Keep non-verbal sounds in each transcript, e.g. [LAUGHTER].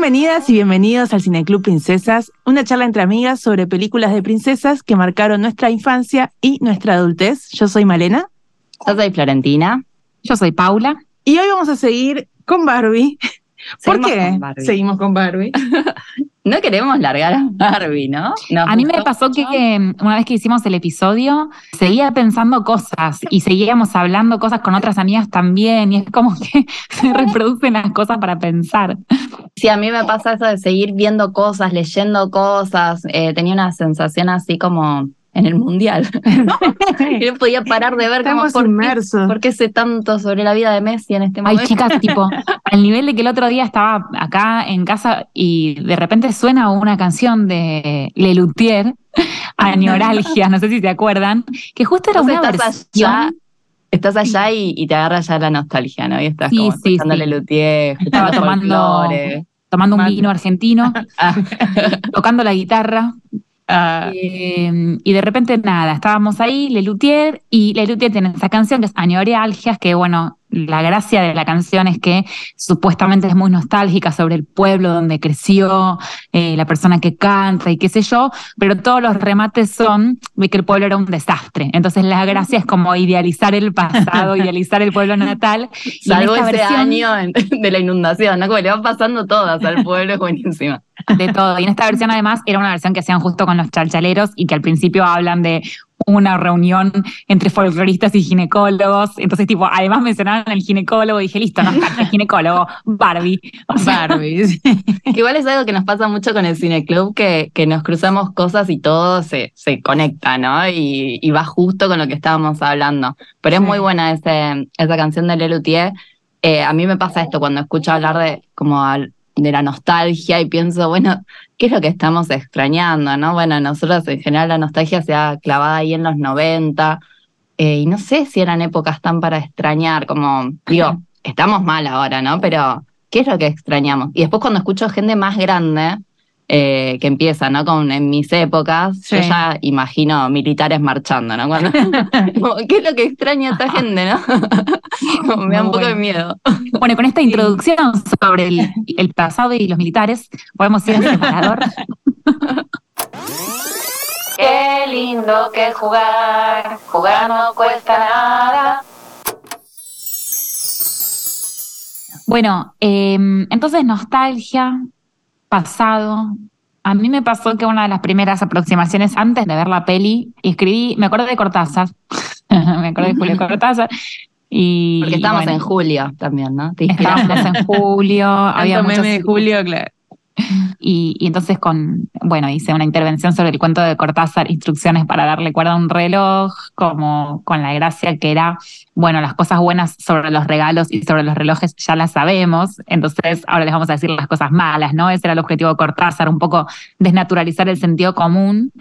Bienvenidas y bienvenidos al Cineclub Princesas, una charla entre amigas sobre películas de princesas que marcaron nuestra infancia y nuestra adultez. Yo soy Malena. Yo soy Florentina. Yo soy Paula. Y hoy vamos a seguir con Barbie. ¿Por qué seguimos con Barbie? [LAUGHS] no queremos largar a Barbie, ¿no? a mí me pasó que una vez que hicimos el episodio, seguía pensando cosas y seguíamos hablando cosas con otras amigas también y es como que [LAUGHS] se reproducen las cosas para pensar. Sí, a mí me pasa eso de seguir viendo cosas, leyendo cosas. Eh, tenía una sensación así como en el mundial. [LAUGHS] no podía parar de ver cómo por inmersos. Por qué sé tanto sobre la vida de Messi en este momento. Ay, chicas, [LAUGHS] tipo, al nivel de que el otro día estaba acá en casa y de repente suena una canción de Lelutier, Añoralgia, no sé si se acuerdan, que justo era una estás Allá, estás allá y, te agarra ya la nostalgia, ¿no? Y estás como sí, escuchando Lelutier, estaba tomando, tomando un vino argentino, [LAUGHS] tocando la guitarra. Ah. Em, y de repente nada, estábamos ahí, Lelutier, y Lelutier tiene esa canción que es Añorealgias, que bueno, la gracia de la canción es que supuestamente es muy nostálgica sobre el pueblo donde creció, eh, la persona que canta y qué sé yo, pero todos los remates son de que el pueblo era un desastre. Entonces la gracia es como idealizar el pasado, [LAUGHS] idealizar el pueblo natal. Salvo ese año de la inundación, ¿no? Como le van pasando todas al pueblo, es buenísima. De todo. Y en esta versión además era una versión que hacían justo con los chalchaleros y que al principio hablan de una reunión entre folcloristas y ginecólogos. Entonces, tipo, además mencionaban al ginecólogo y dije, listo, no el ginecólogo, Barbie. Barbie. [LAUGHS] que igual es algo que nos pasa mucho con el cineclub, que, que nos cruzamos cosas y todo se, se conecta, ¿no? Y, va justo con lo que estábamos hablando. Pero es muy buena ese, esa canción de Lelutier. Eh, a mí me pasa esto cuando escucho hablar de como al, de la nostalgia y pienso, bueno, ¿qué es lo que estamos extrañando? ¿no? Bueno, nosotros en general la nostalgia se ha clavado ahí en los 90 eh, y no sé si eran épocas tan para extrañar, como, digo, estamos mal ahora, ¿no? Pero, ¿qué es lo que extrañamos? Y después cuando escucho gente más grande, eh, que empieza, ¿no? Con en mis épocas, yo ya imagino militares marchando, ¿no? [LAUGHS] ¿Qué es lo que extraña esta gente, no? me da un poco de miedo. Bueno, con esta introducción sobre el, pasado y los militares, podemos ir al separador. [LAUGHS] Qué lindo que jugar, jugar no cuesta nada. Bueno, em, entonces nostalgia, pasado. A mí me pasó que una de las primeras aproximaciones antes de ver la peli, escribí, me acuerdo de Cortázar, [LAUGHS] me acuerdo de Julio [LAUGHS] Cortázar. Y, Porque estábamos en julio también, ¿no? Estábamos en julio, [LAUGHS] había muchos... de julio, claro. Y, entonces con, bueno, hice una intervención sobre el cuento de Cortázar, instrucciones para darle cuerda a un reloj, como con la gracia que era, bueno, las cosas buenas sobre los regalos y sobre los relojes ya las sabemos, entonces ahora les vamos a decir las cosas malas, ¿no? Ese era el objetivo de Cortázar, un poco desnaturalizar el sentido común.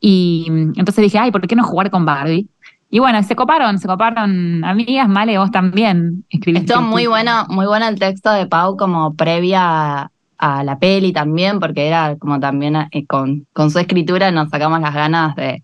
Y entonces dije, ay, ¿por qué no jugar con Barbie? Y bueno, se coparon, se coparon amigas, Male, vos también escribiste. Estuvo muy bueno, muy bueno el texto de Pau como previa a la peli también, porque era como también eh, con, con su escritura nos sacamos las ganas de,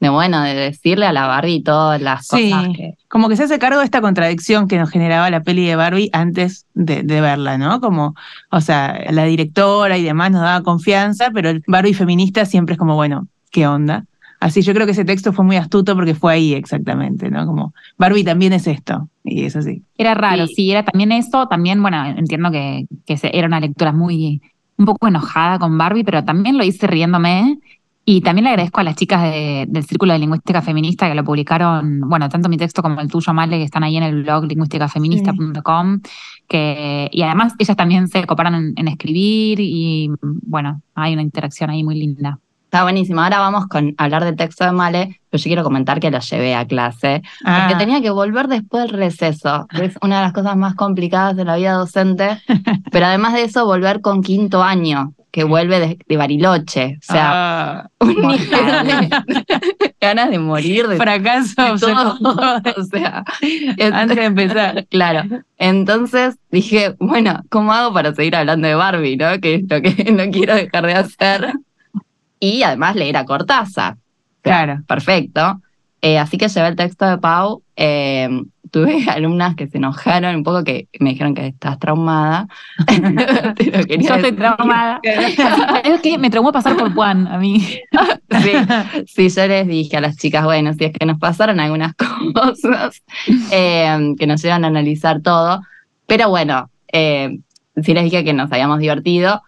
de bueno, de decirle a la Barbie todas las cosas. Que... Como que se hace cargo de esta contradicción que nos generaba la peli de Barbie antes de, de, verla, ¿no? Como, o sea, la directora y demás nos daba confianza, pero el Barbie feminista siempre es como, bueno, ¿qué onda? Así yo creo que ese texto fue muy astuto porque fue ahí exactamente, ¿no? Como Barbie también es esto, y es así. Era raro, sí, era también eso, también, bueno, entiendo que, que era una lectura muy, un poco enojada con Barbie, pero también lo hice riéndome. Y también le agradezco a las chicas del Círculo de Lingüística Feminista que lo publicaron, bueno, tanto mi texto como el tuyo, Male, que están ahí en el blog lingüísticafeminista.com, que, y además ellas también se coparon en escribir y, bueno, hay una interacción ahí muy linda. Está buenísimo. Ahora vamos con hablar del texto de Male, pero yo quiero comentar que lo llevé a clase, porque ah. tenía que volver después del receso. Es una de las cosas más complicadas de la vida docente, [LAUGHS] pero además de eso, volver con quinto año, que vuelve de, Bariloche. O sea, ah, [LAUGHS] ganas de morir. De, Fracaso. [LAUGHS] o sea, antes de empezar. Claro. Entonces dije, bueno, ¿cómo hago para seguir hablando de Barbie, no? Que es lo que no quiero dejar de hacer y además leer a Cortázar. Claro. Perfecto. Eh, así que llevé el texto de Pau. Eh, tuve [LAUGHS] alumnas que se enojaron un poco, que me dijeron que estás traumada. [LAUGHS] [LAUGHS] Yo estoy traumada. es que me traumó pasar por Juan a mí. sí, sí, yo les dije a las chicas, bueno, si es que nos pasaron algunas cosas eh, que nos llevan a analizar todo, pero bueno, sí les dije que nos habíamos divertido.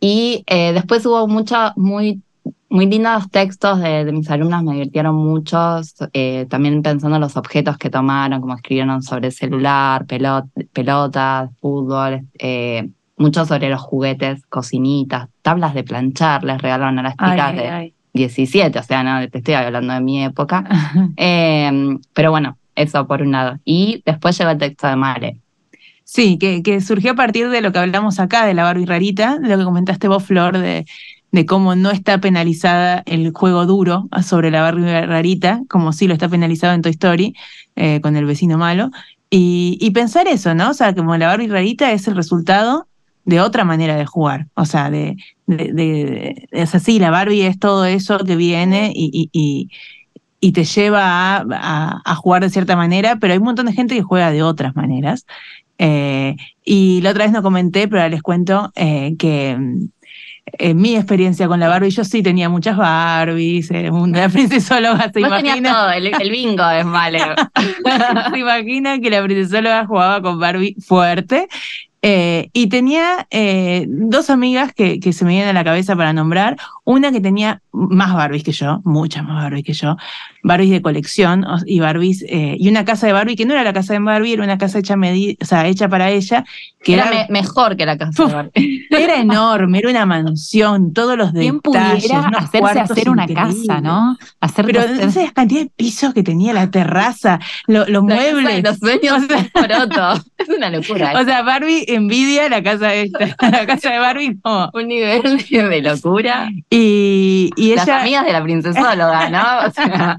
Y eh, después hubo mucha, muy muy lindos textos de, mis alumnas, me divirtieron muchos, eh, también pensando en los objetos que tomaron, como escribieron sobre celular, pelotas, fútbol, eh, mucho sobre los juguetes, cocinitas, tablas de planchar, les regalaron a las chicas de 17, o sea, no te estoy hablando de mi época. [LAUGHS] Em, pero bueno, eso por un lado. Y después llegó el texto de Mare. Sí, que, que surgió a partir de lo que hablamos acá, de la Barbie rarita, de lo que comentaste vos, Flor, de de cómo no está penalizada el juego duro sobre la Barbie rarita, como sí lo está penalizado en Toy Story, eh, con el vecino malo. Y, pensar eso, ¿no? O sea, como la Barbie rarita es el resultado de otra manera de jugar. O sea, de, es así, la Barbie es todo eso que viene y, y, te lleva a, a, jugar de cierta manera, pero hay un montón de gente que juega de otras maneras. Eh, y la otra vez no comenté, pero ahora les cuento eh, que en mi experiencia con la Barbie, yo sí tenía muchas Barbies, eh, la [LAUGHS] princesóloga se imagina. todo, el, bingo es malo. [LAUGHS] se imagina que la princesóloga jugaba con Barbie fuerte eh, y tenía eh, dos amigas que, que, se me vienen a la cabeza para nombrar. Una que tenía más Barbies que yo, muchas más Barbies que yo, Barbies de colección y Barbies, eh, y una casa de Barbie que no era la casa de Barbie, era una casa hecha, o sea, hecha para ella. Que era, mejor que la casa de Barbie. [LAUGHS] Era enorme, era una mansión, todos los ¿Quién detalles. pudiera hacerse hacer una casa, ¿no? Hacer Pero esa cantidad de pisos que tenía la terraza, los muebles. Los sueños [LAUGHS] o Es una locura. O sea, Barbie envidia la casa esta, [LAUGHS] la casa de Barbie como un nivel de locura. Y, y Las amigas de la princesóloga, ¿no? [LAUGHS] O sea.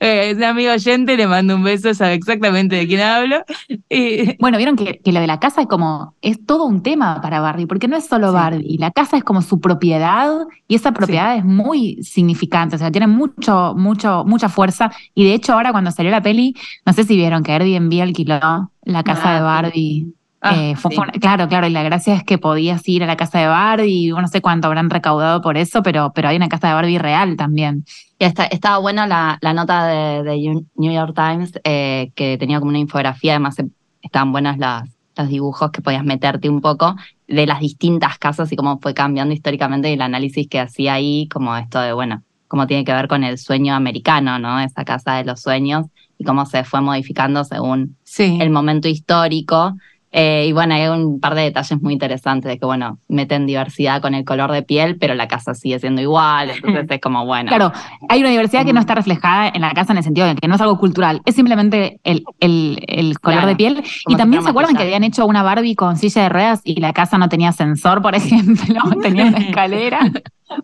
es un amigo oyente, le mando un beso, sabe exactamente de quién hablo. Y... Bueno, vieron que, lo de la casa es como, es todo un tema para Barbie, porque no es solo Barbie, la casa es como su propiedad y esa propiedad es muy significante, o sea, tiene mucho, mucho, mucha fuerza. Y de hecho ahora cuando salió la peli, no sé si vieron que Airbnb alquiló la casa de ah, Barbie. Ah, eh, claro, claro, y la gracia es que podías ir a la casa de Barbie, no sé cuánto habrán recaudado por eso, pero, pero hay una casa de Barbie real también. Y está, estaba buena la, la nota de, New York Times, eh, que tenía como una infografía, además eh, estaban buenas las, los dibujos que podías meterte un poco de las distintas casas y cómo fue cambiando históricamente y el análisis que hacía ahí, como esto de, bueno, cómo tiene que ver con el sueño americano, ¿no? Esa casa de los sueños y cómo se fue modificando según el momento histórico. Eh, y bueno, hay un par de detalles muy interesantes de que, bueno, meten diversidad con el color de piel, pero la casa sigue siendo igual, entonces [LAUGHS] es como, bueno. Claro, hay una diversidad que no está reflejada en la casa en el sentido de que no es algo cultural, es simplemente el, el, color de piel. y también se acuerdan que habían hecho una Barbie con silla de ruedas y la casa no tenía ascensor, por [LAUGHS] ejemplo, [LAUGHS] tenía una escalera.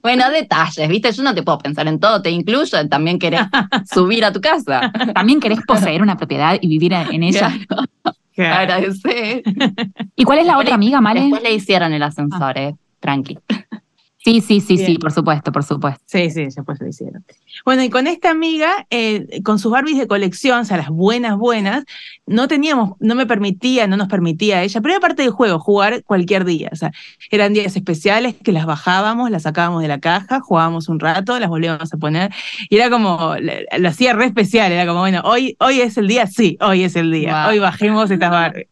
Bueno, detalles, ¿viste? Yo no te puedo pensar en todo, te incluyo, también querés subir a tu casa. También querés poseer una propiedad y vivir en ella. Agradecer. ¿Y cuál es la otra amiga, Male? Después le hicieron el ascensor, ah. eh. Tranqui. Sí, sí, sí, sí, por supuesto, por supuesto. Sí, sí, después lo hicieron. Bueno, y con esta amiga, eh, con sus Barbies de colección, o sea, las buenas, buenas, no teníamos, no me permitía, no nos permitía ella, pero era parte del juego, jugar cualquier día. O sea, eran días especiales que las bajábamos, las sacábamos de la caja, jugábamos un rato, las volvíamos a poner, y era como, lo hacía re especial, era como, bueno, hoy, hoy es el día, sí, hoy es el día, hoy bajemos estas Barbies.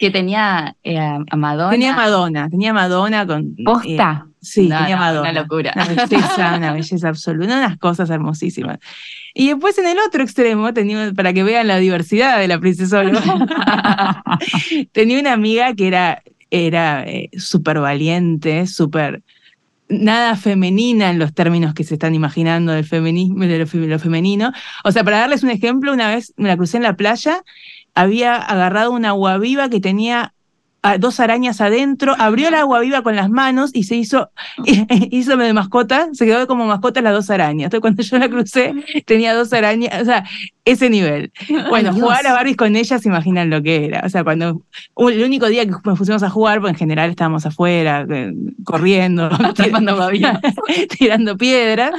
Que tenía eh, a Madonna. Tenía Madonna, tenía Madonna con. ¿Posta? Eh, sí, tenía Madonna. Una locura. Una belleza, una belleza absoluta, unas cosas hermosísimas. Y después en el otro extremo, tenía, para que vean la diversidad de la princesa [LAUGHS] tenía una amiga que era, era eh, súper valiente, súper nada femenina en los términos que se están imaginando del feminismo, de lo, femenino. O sea, para darles un ejemplo, una vez me la crucé en la playa, había agarrado una agua viva que tenía dos arañas adentro, abrió el agua viva con las manos y se hizo, [LAUGHS] hizo de mascota, se quedó como mascota las dos arañas. Entonces cuando yo la crucé tenía dos arañas, o sea, ese nivel. [LAUGHS] Bueno, jugar a Barbies con ella se imaginan lo que era. O sea, cuando el único día que nos pusimos a jugar, pues en general estábamos afuera, eh, corriendo, [LAUGHS] [LAUGHS] tirando piedras,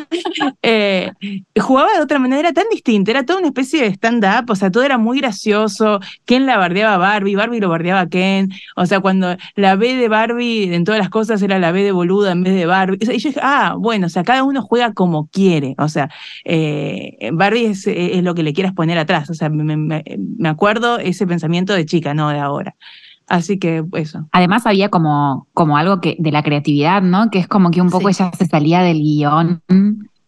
eh, jugaba de otra manera, era tan distinta, era toda una especie de stand-up, o sea, todo era muy gracioso. Ken la bardeaba a Barbie, Barbie lo bardeaba a Ken. O sea, cuando la B de Barbie en todas las cosas era la B de boluda en vez de Barbie. y yo dije, ah, bueno, o sea, cada uno juega como quiere. O sea, eh, Barbie es, es, lo que le quieras poner atrás. O sea, me, me, me acuerdo ese pensamiento de chica, no de ahora. Así que eso. Además había como, como algo que de la creatividad, ¿no? Que es como que un poco ella se salía del guion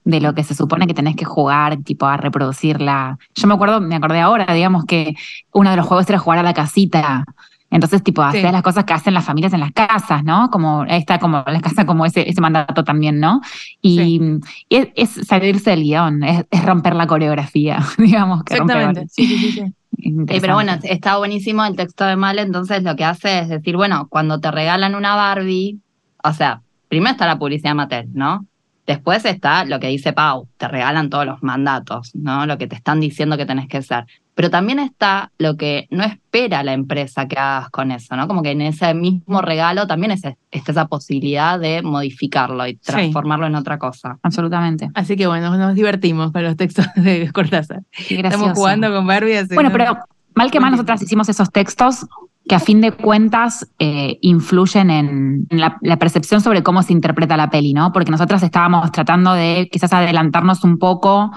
de lo que se supone que tenés que jugar, tipo a reproducirla. Yo me acuerdo, me acordé ahora, digamos que uno de los juegos era jugar a la casita. Entonces, tipo, hacer las cosas que hacen las familias en las casas, ¿no? Como está como la casa como ese, ese mandato también, ¿no? Y, es, salirse del guion, es, romper la coreografía, [LAUGHS] digamos que Exactamente. sí, sí, sí. [LAUGHS] pero bueno, está buenísimo el texto de Mal, entonces lo que hace es decir, bueno, cuando te regalan una Barbie, o sea, primero está la publicidad Mattel, ¿no? Después está lo que dice Pau, te regalan todos los mandatos, ¿no? Lo que te están diciendo que tenés que ser. Pero también está lo que no espera la empresa que hagas con eso, ¿no? Como que en ese mismo regalo también está esa posibilidad de modificarlo y transformarlo en otra cosa. Absolutamente. Así que bueno, nos divertimos con los textos [LAUGHS] de Cortázar. Estamos jugando con Barbie. Bueno, pero mal que mal nosotras hicimos esos textos que a fin de cuentas eh, influyen en, la, percepción sobre cómo se interpreta la peli, ¿no? Porque nosotras estábamos tratando de quizás adelantarnos un poco.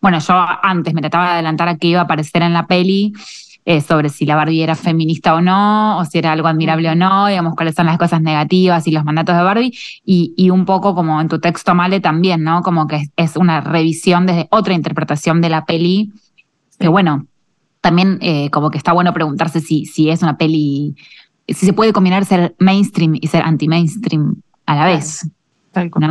Bueno, yo antes me trataba de adelantar a qué iba a aparecer en la peli. Eh, sobre si la Barbie era feminista o no, o si era algo admirable o no, digamos, cuáles son las cosas negativas y los mandatos de Barbie, y, un poco como en tu texto, Male, también, ¿no? Como que es, una revisión desde otra interpretación de la peli, que bueno, también eh, como que está bueno preguntarse si, si es una peli, si se puede combinar ser mainstream y ser anti-mainstream a la vez.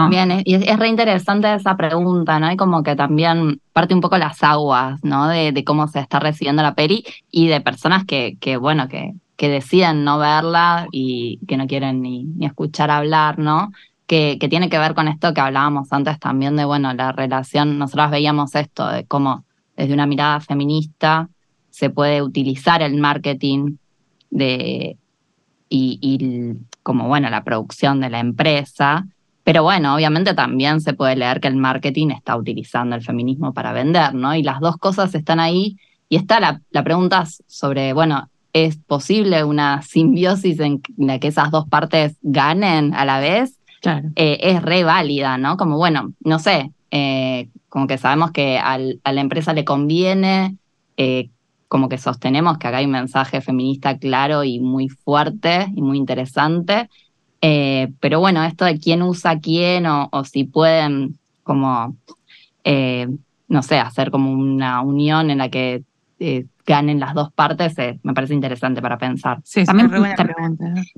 Bien, y es, es re interesante esa pregunta, ¿no? Y como que también parte un poco las aguas, ¿no? De, de cómo se está recibiendo la peli y de personas que, que bueno, que, que deciden no verla y que no quieren ni, ni escuchar hablar, ¿no? Que, que, tiene que ver con esto que hablábamos antes también de, bueno, la relación, nosotros veíamos esto, de cómo desde una mirada feminista se puede utilizar el marketing de, y, como, bueno, la producción de la empresa. Pero bueno, obviamente también se puede leer que el marketing está utilizando el feminismo para vender, ¿no? Y las dos cosas están ahí. Y está la, la pregunta sobre, bueno, ¿es posible una simbiosis en la que esas dos partes ganen a la vez? Claro. Eh, es re válida, ¿no? Como, bueno, no sé, eh, como que sabemos que al, a la empresa le conviene eh, como que sostenemos que acá hay un mensaje feminista claro y muy fuerte y muy interesante. Eh, pero bueno, esto de quién usa quién o, si pueden como, eh, no sé, hacer como una unión en la que eh, ganen las dos partes, me parece interesante para pensar. Sí, también,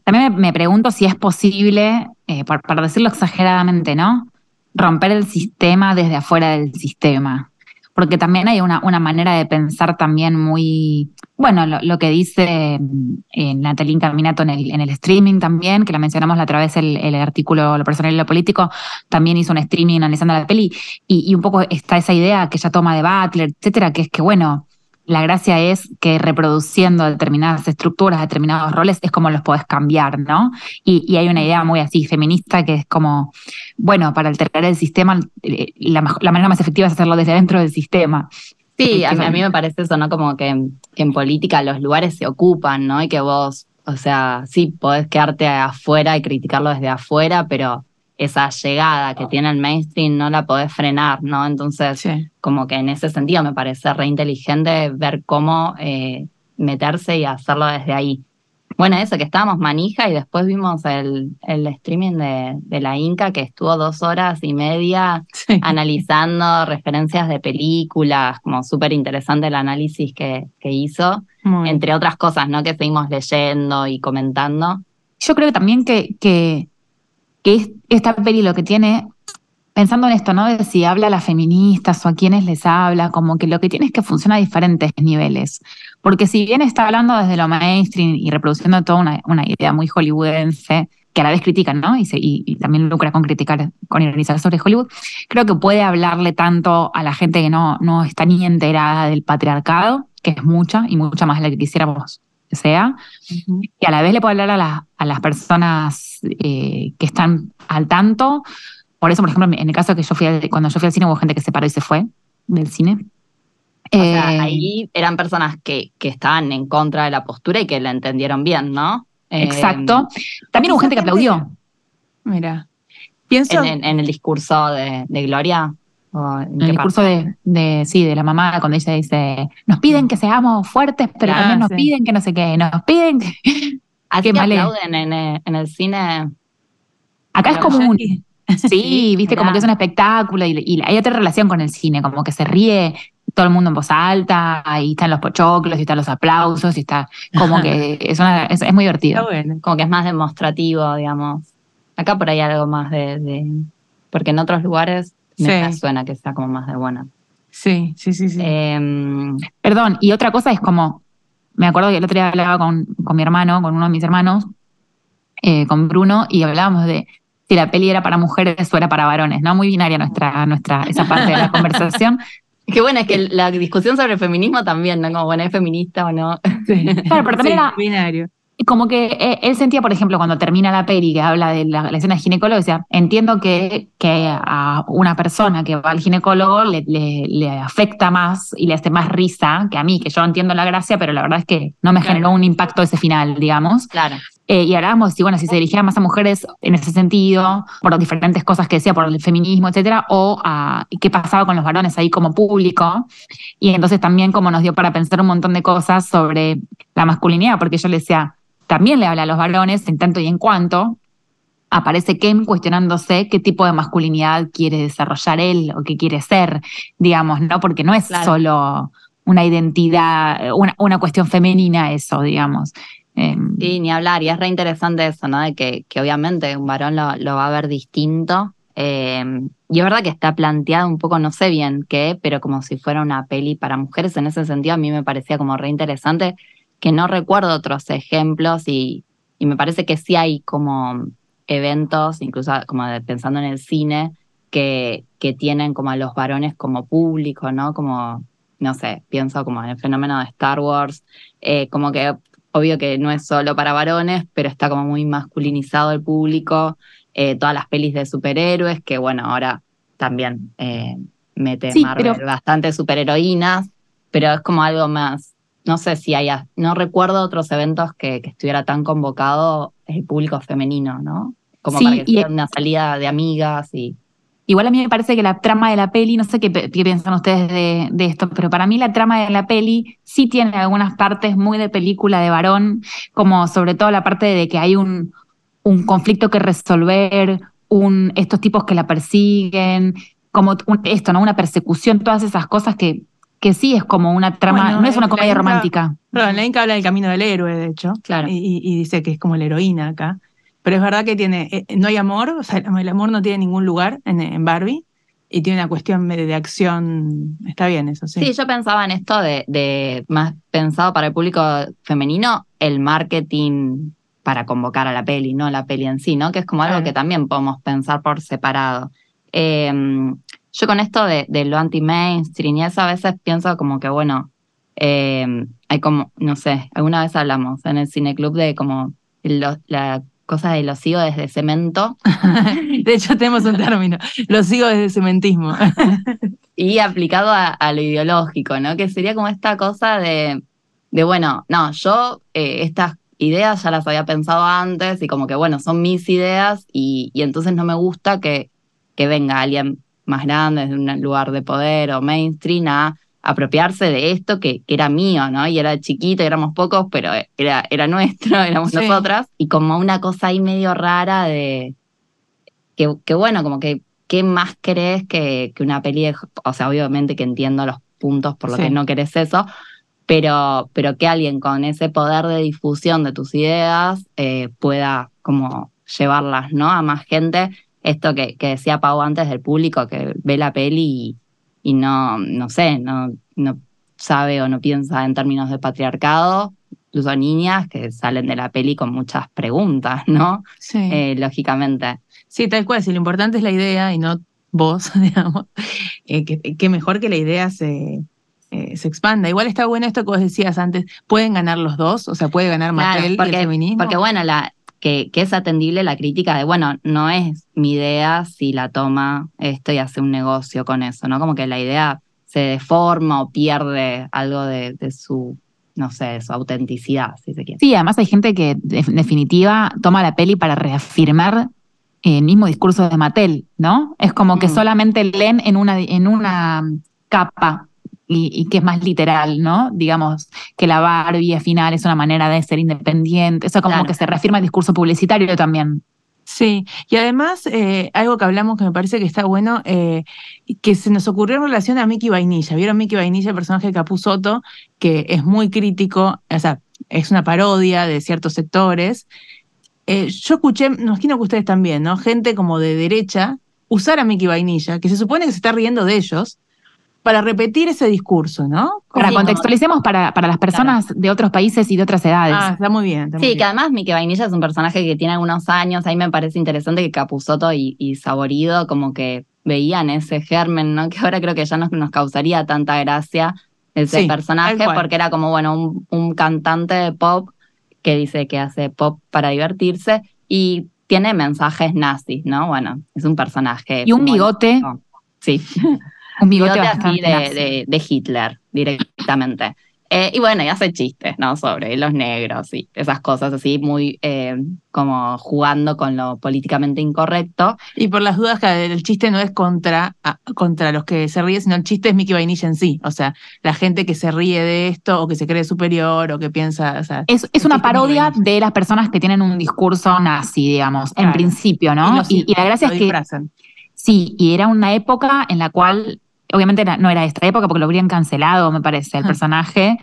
también me pregunto si es posible, para decirlo exageradamente, ¿no? Romper el sistema desde afuera del sistema porque también hay una, una manera de pensar también muy, bueno, lo, que dice eh, Natalie Caminato en el, en el streaming también, que la mencionamos la otra vez el, el, artículo Lo personal y lo político, también hizo un streaming analizando la peli, y, y un poco está esa idea que ella toma de Butler, etcétera, que es que, bueno, la gracia es que reproduciendo determinadas estructuras, determinados roles, es como los podés cambiar, ¿no? Y, hay una idea muy así feminista que es como, bueno, para alterar el sistema, eh, la, manera más efectiva es hacerlo desde dentro del sistema. Sí, a mí, me parece eso, ¿no? Como que, que, en política los lugares se ocupan, ¿no? Y que vos, o sea, sí, podés quedarte afuera y criticarlo desde afuera, pero esa llegada que tiene el mainstream no la podés frenar, ¿no? Entonces, como que en ese sentido me parece re inteligente ver cómo eh, meterse y hacerlo desde ahí. Bueno, eso, que estábamos manija y después vimos el, el streaming de, de, la Inca que estuvo dos horas y media analizando referencias de películas, como súper interesante el análisis que, que hizo, entre otras cosas, ¿no? Que seguimos leyendo y comentando. Yo creo también que, que que esta peli lo que tiene, pensando en esto, ¿no? De si habla a las feministas o a quienes les habla, como que lo que tiene es que funciona a diferentes niveles. Porque si bien está hablando desde lo mainstream y reproduciendo toda una, idea muy hollywoodense, que a la vez critican, ¿no? Y, y, también lucra con criticar, con ironizar sobre Hollywood, creo que puede hablarle tanto a la gente que no, no está ni enterada del patriarcado, que es mucha y mucha más de la que quisiéramos sea, y a la vez le puede hablar a, a las personas eh, que están al tanto. Por eso, por ejemplo, en el caso que yo fui, cuando yo fui al cine hubo gente que se paró y se fue del cine. O sea, eh, ahí eran personas que, que estaban en contra de la postura y que la entendieron bien, ¿no? Exacto. Eh, También hubo gente que aplaudió. Mira. Pienso... En, el discurso de, Gloria. En, el discurso de, sí, de la mamá, cuando ella dice, nos piden que seamos fuertes, pero también nos piden que no sé qué, nos piden que... [LAUGHS] ¿A qué aplauden en, en, el cine? Acá es común. [LAUGHS] Sí, viste, como que es un espectáculo y, y, hay otra relación con el cine, como que se ríe todo el mundo en voz alta, ahí están los pochoclos, y están los aplausos, y está como que [LAUGHS] es, es, muy divertido. Como que es más demostrativo, digamos. Acá por ahí algo más de, porque en otros lugares me suena que está como más de buena. Sí, sí, sí, sí. Em, perdón, y otra cosa es como, me acuerdo que el otro día hablaba con, con mi hermano, con uno de mis hermanos, eh, con Bruno, y hablábamos de si la peli era para mujeres o era para varones, ¿no? Muy binaria nuestra, nuestra, esa parte de la [LAUGHS] conversación. Qué bueno, es que la discusión sobre el feminismo también, ¿no? Como, bueno, ¿es feminista o no? Sí. Claro, pero también era, binario. Como que eh, él sentía, por ejemplo, cuando termina la peli que habla de la, escena de ginecólogo, decía, entiendo que, que a una persona que va al ginecólogo le, le, afecta más y le hace más risa que a mí, que yo entiendo la gracia, pero la verdad es que no me generó un impacto ese final, digamos. Claro. Eh, y hablábamos si, bueno, si se dirigía más a mujeres en ese sentido, por diferentes cosas que decía, por el feminismo, etcétera, o a qué pasaba con los varones ahí como público. Y entonces también como nos dio para pensar un montón de cosas sobre la masculinidad, porque yo le decía, también le habla a los varones en tanto y en cuanto aparece Ken cuestionándose qué tipo de masculinidad quiere desarrollar él o qué quiere ser, digamos, ¿no? Porque no es solo una identidad, una, una cuestión femenina eso, digamos. Em, sí, ni hablar, y es re interesante eso, ¿no? De que, que obviamente un varón lo, lo, va a ver distinto. Em, y es verdad que está planteado un poco, no sé bien qué, pero como si fuera una peli para mujeres. En ese sentido, a mí me parecía como re interesante, que no recuerdo otros ejemplos y, y me parece que sí hay como eventos, incluso como pensando en el cine, que, que tienen como a los varones como público, ¿no? Como, no sé, pienso como en el fenómeno de Star Wars, eh, como que obvio que no es solo para varones, pero está como muy masculinizado el público, eh, todas las pelis de superhéroes, que bueno, ahora también eh, mete Marvel bastante superheroínas, pero es como algo más, no sé si haya, no recuerdo otros eventos que, que estuviera tan convocado el público femenino, ¿no? Como para que sea una salida de amigas y... Igual a mí me parece que la trama de la peli, no sé qué, piensan ustedes de, esto, pero para mí la trama de la peli sí tiene algunas partes muy de película de varón, como sobre todo la parte de que hay un, un conflicto que resolver, un, estos tipos que la persiguen, como esto, ¿no? Una persecución, todas esas cosas que, que sí es como una trama, no es una comedia romántica. Pero la Inca habla del camino del héroe, de hecho, claro. y, y dice que es como la heroína acá. Pero es verdad que tiene, eh, no hay amor, o sea, el amor no tiene ningún lugar en, Barbie y tiene una cuestión de, acción, está bien eso, sí. Sí, yo pensaba en esto de, de, más pensado para el público femenino, el marketing para convocar a la peli, no la peli en sí, ¿no? Que es como algo que también podemos pensar por separado. Em, yo con esto de, lo anti-mainstream y eso a veces pienso como que, bueno, em, hay como, no sé, alguna vez hablamos en el cineclub de como la cosas de los sigo desde cemento. [LAUGHS] de hecho, tenemos un término, los sigo desde cementismo. [LAUGHS] y aplicado a, lo ideológico, ¿no? Que sería como esta cosa de, de bueno, no, yo eh, estas ideas ya las había pensado antes y como que, bueno, son mis ideas y, y entonces no me gusta que, que venga alguien más grande desde un lugar de poder o mainstream a apropiarse de esto que, era mío, ¿no? Y era chiquito, éramos pocos, pero era, era nuestro, [LAUGHS] éramos nosotras. Y como una cosa ahí medio rara de que, que bueno, como que, ¿qué más crees que, que una peli o sea, obviamente que entiendo los puntos por lo que no querés eso, pero, pero que alguien con ese poder de difusión de tus ideas eh, pueda como llevarlas, ¿no? A más gente. Esto que, que decía Pau antes del público que ve la peli y, y no, no sé, no, no sabe o no piensa en términos de patriarcado, incluso niñas que salen de la peli con muchas preguntas, [LAUGHS] ¿no? Sí. Eh, lógicamente. Sí, tal cual. Si lo importante es la idea y no vos, [LAUGHS] digamos, eh, que, que mejor que la idea se, eh, se expanda. Igual está bueno esto que vos decías antes. ¿Pueden ganar los dos? O sea, ¿puede ganar Claro, Mattel y porque, el feminismo? porque bueno, la, que, que es atendible la crítica de, bueno, no es mi idea si la toma esto y hace un negocio con eso, ¿no? Como que la idea se deforma o pierde algo de, de su, no sé, de su autenticidad, si se quiere. Sí, además hay gente que en definitiva toma la peli para reafirmar el mismo discurso de Mattel, ¿no? Es como que Mm. solamente leen en una, en una capa y, y que es más literal, ¿no? Digamos que la Barbie al final es una manera de ser independiente, eso como Claro. que se reafirma el discurso publicitario también. Sí, y además eh, algo que hablamos que me parece que está bueno, eh, que se nos ocurrió en relación a Mickey Vainilla. ¿Vieron Mickey Vainilla, el personaje de Capuzotto, que es muy crítico, o sea, es una parodia de ciertos sectores? Eh, yo escuché, me imagino que ustedes también, ¿no? Gente como de derecha usar a Mickey Vainilla, que se supone que se está riendo de ellos, para repetir ese discurso, ¿no? Para contextualicemos para, para las personas de otros países y de otras edades. Ah, está muy bien. está muy Sí, bien. que además Mickey Vainilla es un personaje que tiene algunos años, ahí me parece interesante que Capuzotto y, y Saborido como que veían ese germen, ¿no? [LAUGHS] Que ahora creo que ya no nos causaría tanta gracia ese Sí, personaje, porque era como, bueno, un, un cantante de pop que dice que hace pop para divertirse y tiene mensajes nazis, ¿no? Bueno, es un personaje. Y un bigote. Sí, [LAUGHS] Un bigote, así de, de- de Hitler directamente. Eh, y bueno, y hace chistes, ¿no? Sobre los negros y esas cosas así, muy eh, como jugando con lo políticamente incorrecto. Y por las dudas, que el chiste no es contra, contra los que se ríen, sino el chiste es Mickey Vainilla en sí. O sea, la gente que se ríe de esto o que se cree superior o que piensa. O sea, Es, es una parodia de las personas que tienen un discurso nazi, digamos, en Claro. principio, ¿no? Y, y la gracia es que disfrazan. sí, y era una época en la cual, obviamente no era esta época porque lo habrían cancelado, me parece, el personaje.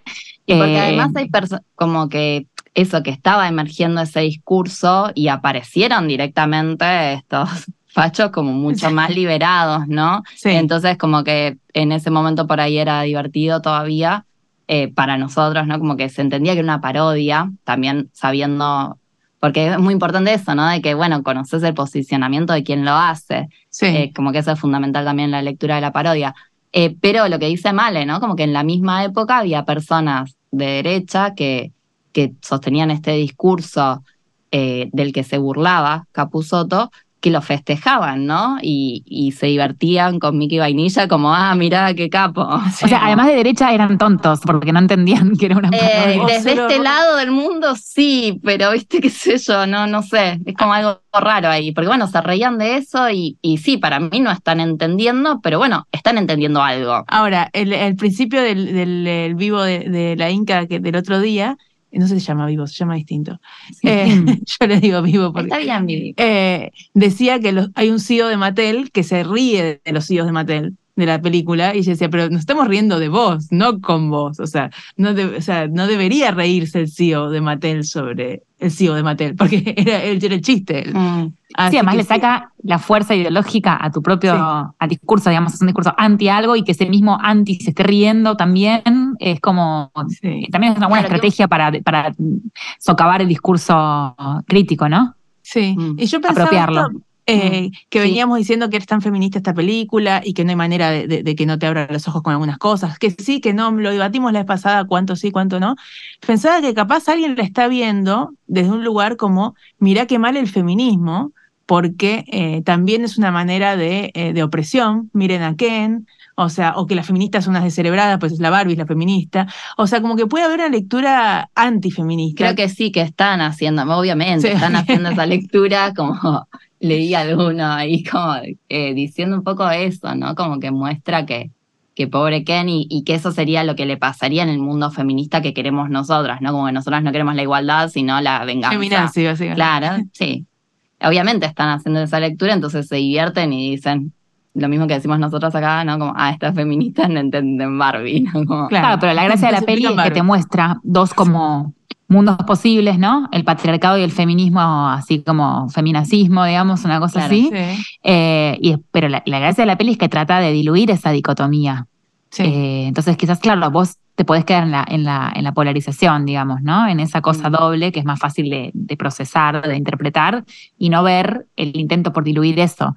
Porque Eh, además hay como que eso, que estaba emergiendo ese discurso y aparecieron directamente estos [LAUGHS] fachos como mucho más liberados, ¿no? Sí. Entonces, como que en ese momento por ahí era divertido todavía eh, para nosotros, ¿no? Como que se entendía que era una parodia, también sabiendo, porque es muy importante eso, ¿no? De que, bueno, conoces el posicionamiento de quien lo hace, sí. eh, como que eso es fundamental también en la lectura de la parodia. Eh, pero lo que dice Male, ¿no? Como que en la misma época había personas de derecha que, que sostenían este discurso eh, del que se burlaba Capusotto, que lo festejaban, ¿no? Y, y se divertían con Mickey Vainilla como, ah, mira qué capo. Sí. o sea, además de derecha eran tontos porque no entendían que era una Eh, desde este lado del mundo sí, pero viste qué sé yo, no, no sé, es como algo raro ahí, porque bueno, se reían de eso y, y sí, para mí no están entendiendo, pero bueno, están entendiendo algo. Ahora, el, el principio del, del- el vivo de, de la Inca que del otro día, no se llama vivo, se llama distinto. Eh, [LAUGHS] yo le digo vivo porque. Está bien, Vivi. eh, decía que los- hay un CEO de Mattel que se ríe de los CEOs de Mattel de la película y ella decía, pero nos estamos riendo de vos, no con vos. O sea, no, de- o sea, no debería reírse el CEO de Mattel sobre el CEO de Mattel, porque [LAUGHS] era, él era el chiste. Mm. Sí, además le saca la fuerza ideológica a tu propio Sí. al discurso, digamos, es un discurso anti algo y que ese mismo anti se esté riendo también es como Sí. también es una buena Claro, que- estrategia para, para socavar el discurso crítico, ¿no? Sí, Mm. y yo pensaba Apropiarlo. esto, eh, que Sí. veníamos diciendo que eres tan feminista esta película y que no hay manera de, de- de que no te abra los ojos con algunas cosas, que sí, que no, lo debatimos la vez pasada, cuánto sí, cuánto no. Pensaba que capaz alguien la está viendo desde un lugar como, mirá qué mal el feminismo, porque eh, también es una manera de, eh, de opresión, miren a Ken, o sea, o que las feministas son unas descerebradas, pues es la Barbie, es la feminista, o sea, como que puede haber una lectura antifeminista. Creo que sí, que están haciendo, obviamente, Sí. están haciendo esa [LAUGHS] lectura, como [LAUGHS] leí alguno ahí como eh, diciendo un poco eso, ¿no? Como que muestra que, que pobre Ken y, y que eso sería lo que le pasaría en el mundo feminista que queremos nosotras, ¿no? Como que nosotras no queremos la igualdad, sino la venganza. Feminazi, básicamente. Claro, sí. Obviamente están haciendo esa lectura, entonces se divierten y dicen lo mismo que decimos nosotros acá, ¿no? Como, ah, estas feministas no entienden Barbie, ¿no? Como, Claro, pero la gracia de la peli es que te muestra dos como mundos posibles, ¿no? El patriarcado y el feminismo, así como feminacismo, digamos, una cosa Claro. así. Sí, Eh, y, pero la, la gracia de la peli es que trata de diluir esa dicotomía. sí. Eh, entonces, quizás, claro, vos te podés quedar en la, en la, en la polarización, digamos, ¿no? En esa cosa Mm. doble que es más fácil de, de procesar, de interpretar, y no ver el intento por diluir eso.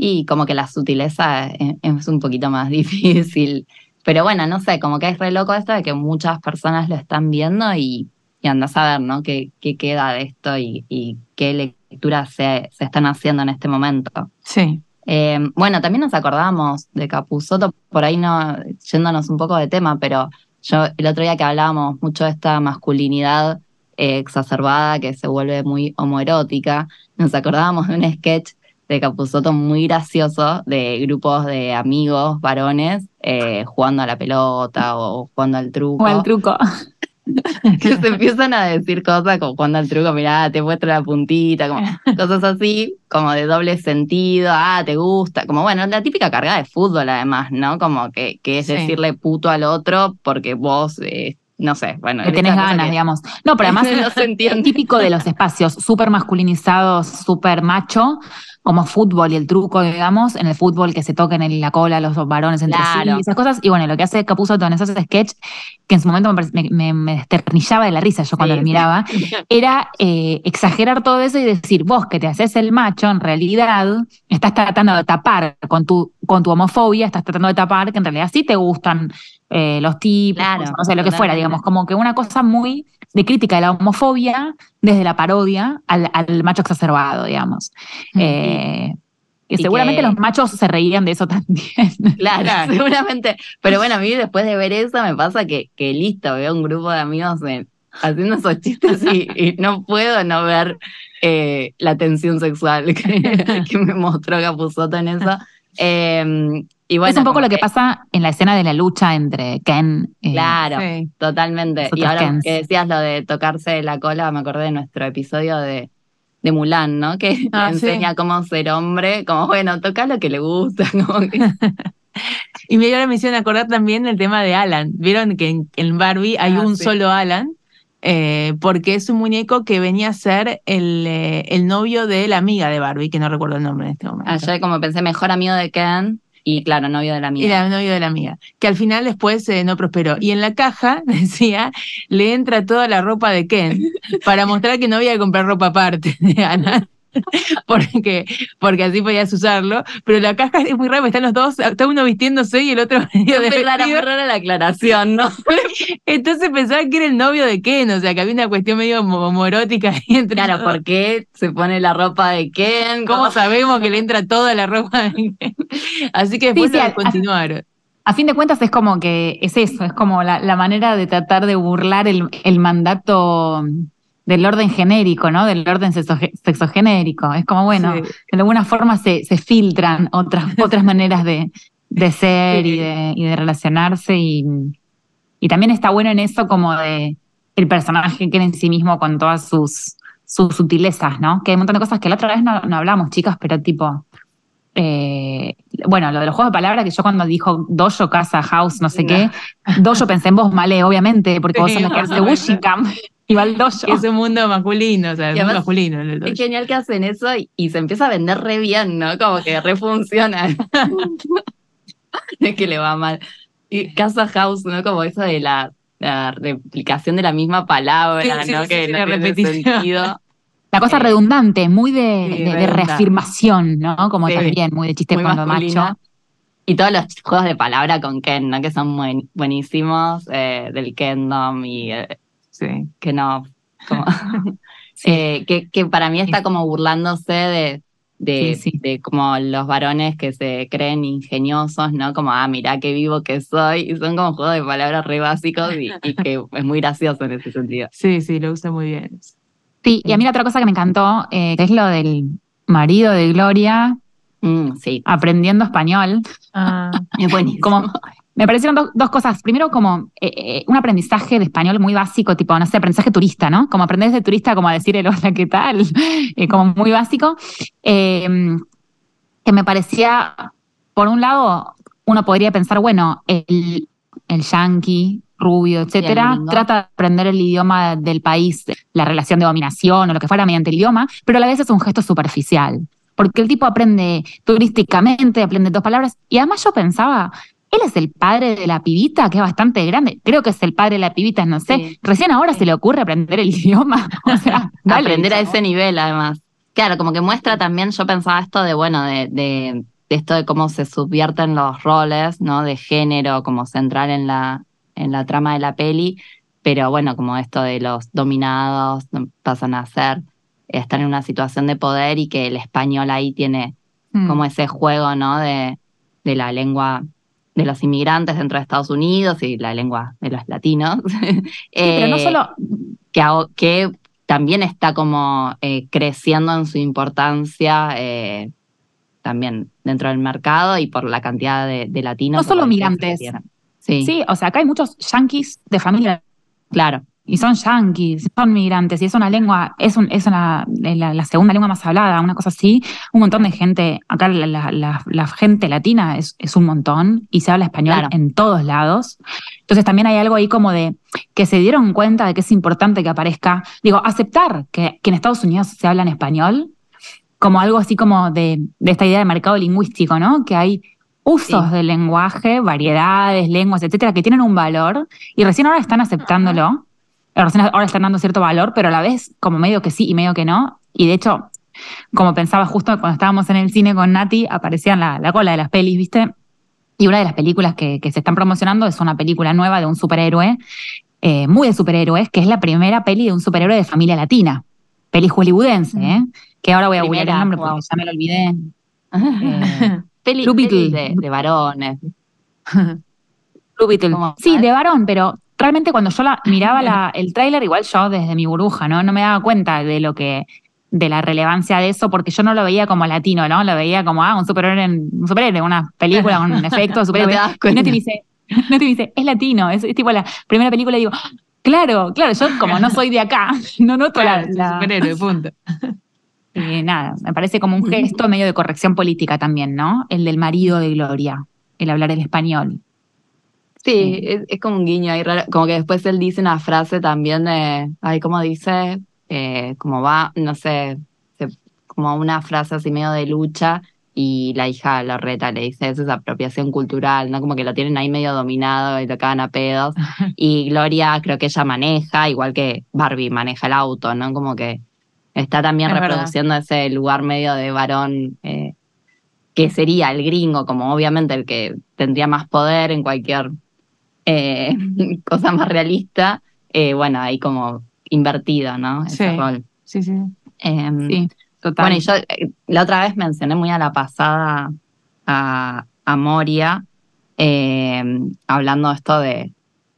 Y como que la sutileza es, es un poquito más [LAUGHS] difícil. Pero bueno, no sé, como que es re loco esto de que muchas personas lo están viendo y, y andas a ver, ¿no? ¿Qué, qué queda de esto y, y qué lecturas se, se están haciendo en este momento? Sí. Eh, bueno, también nos acordamos de Capuzoto, por ahí no, yéndonos un poco de tema, pero yo el otro día que hablábamos mucho de esta masculinidad eh, exacerbada que se vuelve muy homoerótica, nos acordábamos de un sketch de Capuzoto muy gracioso de grupos de amigos varones eh, jugando a la pelota o jugando al truco. O al truco. [LAUGHS] que se empiezan a decir cosas como jugando al truco, mirá, te muestro la puntita, como cosas así, como de doble sentido, ah, te gusta, como bueno, la típica carga de fútbol además, ¿no? Como que, que es Sí. decirle puto al otro porque vos, eh, no sé, bueno. que tenés ganas, que- digamos. [LAUGHS] No, pero además No se entiende. es típico de los espacios súper masculinizados, súper macho, como fútbol y el truco, digamos, en el fútbol que se toquen en la cola los varones entre Claro. sí, esas cosas. Y bueno, lo que hace Capuzotto en esos sketches, que en su momento me, me, me- desternillaba de la risa yo cuando Sí, lo sí. miraba, [LAUGHS] era eh, exagerar todo eso y decir, vos que te haces el macho, en realidad estás tratando de tapar con tu, con tu homofobia, estás tratando de tapar que en realidad sí te gustan eh, los tipos, Claro, no sé, lo que fuera, digamos, como que una cosa muy de crítica de la homofobia desde la parodia al, al macho exacerbado, digamos. Eh, y Y seguramente que- los machos se reían de eso también. [LAUGHS] Claro, Claro. seguramente. Pero bueno, a mí después de ver eso me pasa que, que listo, veo un grupo de amigos en- haciendo esos chistes y, y no puedo no ver eh, la tensión sexual que, [LAUGHS] que me mostró Capuzoto en eso. Eh, y bueno, es un poco lo que pasa en la escena de la lucha entre Ken. eh, Claro, Sí. totalmente. Y ahora Kens. que decías lo de tocarse la cola, me acordé de nuestro episodio de, de Mulan, ¿no? Que [LAUGHS] Ah, sí. enseña cómo ser hombre, como bueno, toca lo que le gusta, [LAUGHS] como que [LAUGHS] Y me dio la misión de acordar también el tema de Alan. Vieron que en, en Barbie hay Ah, un sí. solo Alan, eh, porque es un muñeco que venía a ser el, eh, el novio de la amiga de Barbie, que no recuerdo el nombre en este momento. ayer como pensé mejor amigo de Ken y claro, novio de la amiga. Era novio de la amiga, que al final después eh, no prosperó. Y en la caja [LAUGHS] decía, le entra toda la ropa de Ken para mostrar que no había que comprar ropa aparte [LAUGHS] de Alan. [LAUGHS] Porque, porque así podías usarlo, pero la caja es muy rara, están los dos, está uno vistiéndose y el otro [LAUGHS] medio rara, desvestido. muy rara la aclaración, ¿no? [LAUGHS] Entonces pensaba que era el novio de Ken, o sea que había una cuestión medio homoerótica ahí entre Claro. ¿por qué se pone la ropa de Ken? ¿Cómo sabemos que le entra toda la ropa de Ken? Así que después Sí, sí, continuaron. A fin de cuentas es como que es eso, es como la, la manera de tratar de burlar el, el mandato del orden genérico, ¿no? Del orden sexoge- sexogenérico. Es como, bueno, Sí. de alguna forma se, se filtran otras, [LAUGHS] otras maneras de, de ser Sí. y, de, y de relacionarse y, y también está bueno en eso como de el personaje que era en sí mismo con todas sus, sus sutilezas, ¿no? Que hay un montón de cosas que la otra vez no, no hablamos, chicas, pero tipo... eh, bueno, lo de los juegos de palabras, que yo cuando dijo dojo, casa, house, no sé qué, dojo pensé en vos, Male, obviamente, porque vos Sí, sos la que hace [LAUGHS] supuesto. Y. Que es un mundo masculino, o sea, muy además- masculino. el Es genial que hacen eso y, y se empieza a vender re bien, ¿no? Como que re funciona. [LAUGHS] es que le va mal. Y Casa House, ¿no? Como eso de la, la replicación de la misma palabra, Sí, ¿no? sí, que sí, no tiene repetición. sentido. [LAUGHS] La cosa Eh, redundante, muy de, de- reafirmación, ¿no? Como también, muy de chiste Muy cuando masculina. macho. Y todos los juegos de palabra con Ken, ¿no? Que son buen- buenísimos, eh, del Kendom y eh, Sí. que no. como- [LAUGHS] [LAUGHS] eh, que, que para mí está como burlándose de, de, Sí, sí. de como los varones que se creen ingeniosos, ¿no? Como, ah, mirá qué vivo que soy. Y son como juegos de palabras re básicos y, y que [LAUGHS] es muy gracioso en ese sentido. Sí, sí, lo usa muy bien. Sí, y a mí la otra cosa que me encantó, eh, que es lo del marido de Gloria Mm, sí, aprendiendo español. Ah, es buenísimo. Como, me parecieron dos, dos cosas. Primero, como eh, eh, un aprendizaje de español muy básico, tipo, no sé, aprendizaje turista, ¿no? Como aprender de turista, como a decir el hola, [LAUGHS] ¿qué tal? Eh, como muy básico. Eh, que me parecía, por un lado, uno podría pensar, bueno, el, el yankee, rubio, etcétera, trata de aprender el idioma del país, la relación de dominación o lo que fuera mediante el idioma, pero a la vez es un gesto superficial. Porque el tipo aprende turísticamente, aprende dos palabras. Y además yo pensaba, él es el padre de la pibita, que es bastante grande. Creo que es el padre de la pibita, no sé. Recién ahora se le ocurre aprender el [LAUGHS] idioma. O sea, [LAUGHS] aprender a ese nivel, además. Claro, como que muestra también, yo pensaba esto de, bueno, de, de, esto de cómo se subvierten los roles, ¿no? De género como central en la, en la trama de la peli, pero bueno, como esto de los dominados pasan a ser, están en una situación de poder y que el español ahí tiene mm. como ese juego, ¿no? De, de la lengua de los inmigrantes dentro de Estados Unidos y la lengua de los latinos. [LAUGHS] pero no eh, solo... Que, que también está como eh, creciendo en su importancia eh, también dentro del mercado y por la cantidad de, latinos. No solo migrantes. Sí. sí, o sea, acá hay muchos yanquis de familia. Claro y son yanquis, son migrantes, y es una lengua, es, un, es una, la, segunda lengua más hablada, una cosa así. Un montón de gente, acá la, gente latina es, es, un montón y se habla español en todos lados. Entonces también hay algo ahí como de que se dieron cuenta de que es importante que aparezca, digo, aceptar que, que en Estados Unidos se habla en español, como algo así como de, de esta idea de mercado lingüístico, ¿no? Que hay usos del lenguaje, variedades, lenguas, etcétera, que tienen un valor y recién ahora están aceptándolo ahora están dando cierto valor, pero a la vez como medio que sí y medio que no. Y de hecho, como pensaba justo cuando estábamos en el cine con Nati, aparecía la, la cola de las pelis, ¿viste? Y una de las películas que, se están promocionando es una película nueva de un superhéroe, eh, muy de superhéroes, que es la primera peli de un superhéroe de familia latina. Peli hollywoodense, ¿eh? Que ahora voy a buscar el nombre porque ya me lo olvidé. [LAUGHS] Eh, peli, de, de, varones. [LAUGHS] Sí, de varón, pero realmente cuando yo la, miraba la, el tráiler, igual yo desde mi burbuja, ¿no? No me daba cuenta de lo que, de la relevancia de eso, porque yo no lo veía como latino, ¿no? Lo veía como, ah, un superhéroe, un superhéroe, una película un efecto [LAUGHS] superhéroe. y no te dice, [LAUGHS] no te dice, es latino, es, tipo la primera película y digo, claro, claro, yo como no soy de acá, [LAUGHS] no noto la, superhéroe, punto. Y nada, me parece como un gesto medio de corrección política también, ¿no? El del marido de Gloria, el hablar el español. Sí, es, como un guiño ahí raro, como que después él dice una frase también de, ay, ¿cómo dice? Eh, como va, no sé, como una frase así medio de lucha y la hija Lorreta le dice, eso es apropiación cultural, ¿no? Como que lo tienen ahí medio dominado y lo cagan a pedos. [LAUGHS] Y Gloria creo que ella maneja, igual que Barbie maneja el auto, ¿no? Como que está también reproduciendo ese lugar medio de varón eh, que sería el gringo, como obviamente el que tendría más poder en cualquier eh, [LAUGHS] cosa más realista, eh, bueno, ahí como invertido, ¿no? Ese rol. Sí, sí. Em, sí, total. Bueno, y yo eh, la otra vez mencioné muy a la pasada a, a Moria, em, hablando esto de,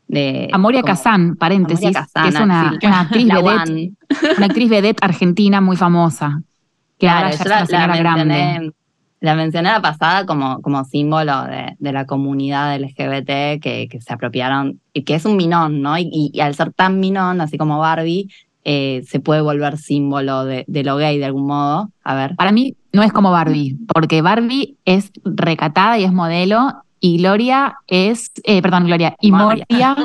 de Amoria Kazan, paréntesis, que es una, actriz [LAUGHS] vedette, una actriz vedette argentina muy famosa, que ahora ya es una grande la mencioné la pasada como, como símbolo de, de la comunidad LGBT que, que, se apropiaron, y que es un minón, ¿no? Y, y al ser tan minón, así como Barbie, eh, se puede volver símbolo de, de, lo gay de algún modo. A ver. Para mí no es como Barbie, porque Barbie es recatada y es modelo, y Gloria es, eh, perdón, Gloria, y Moria,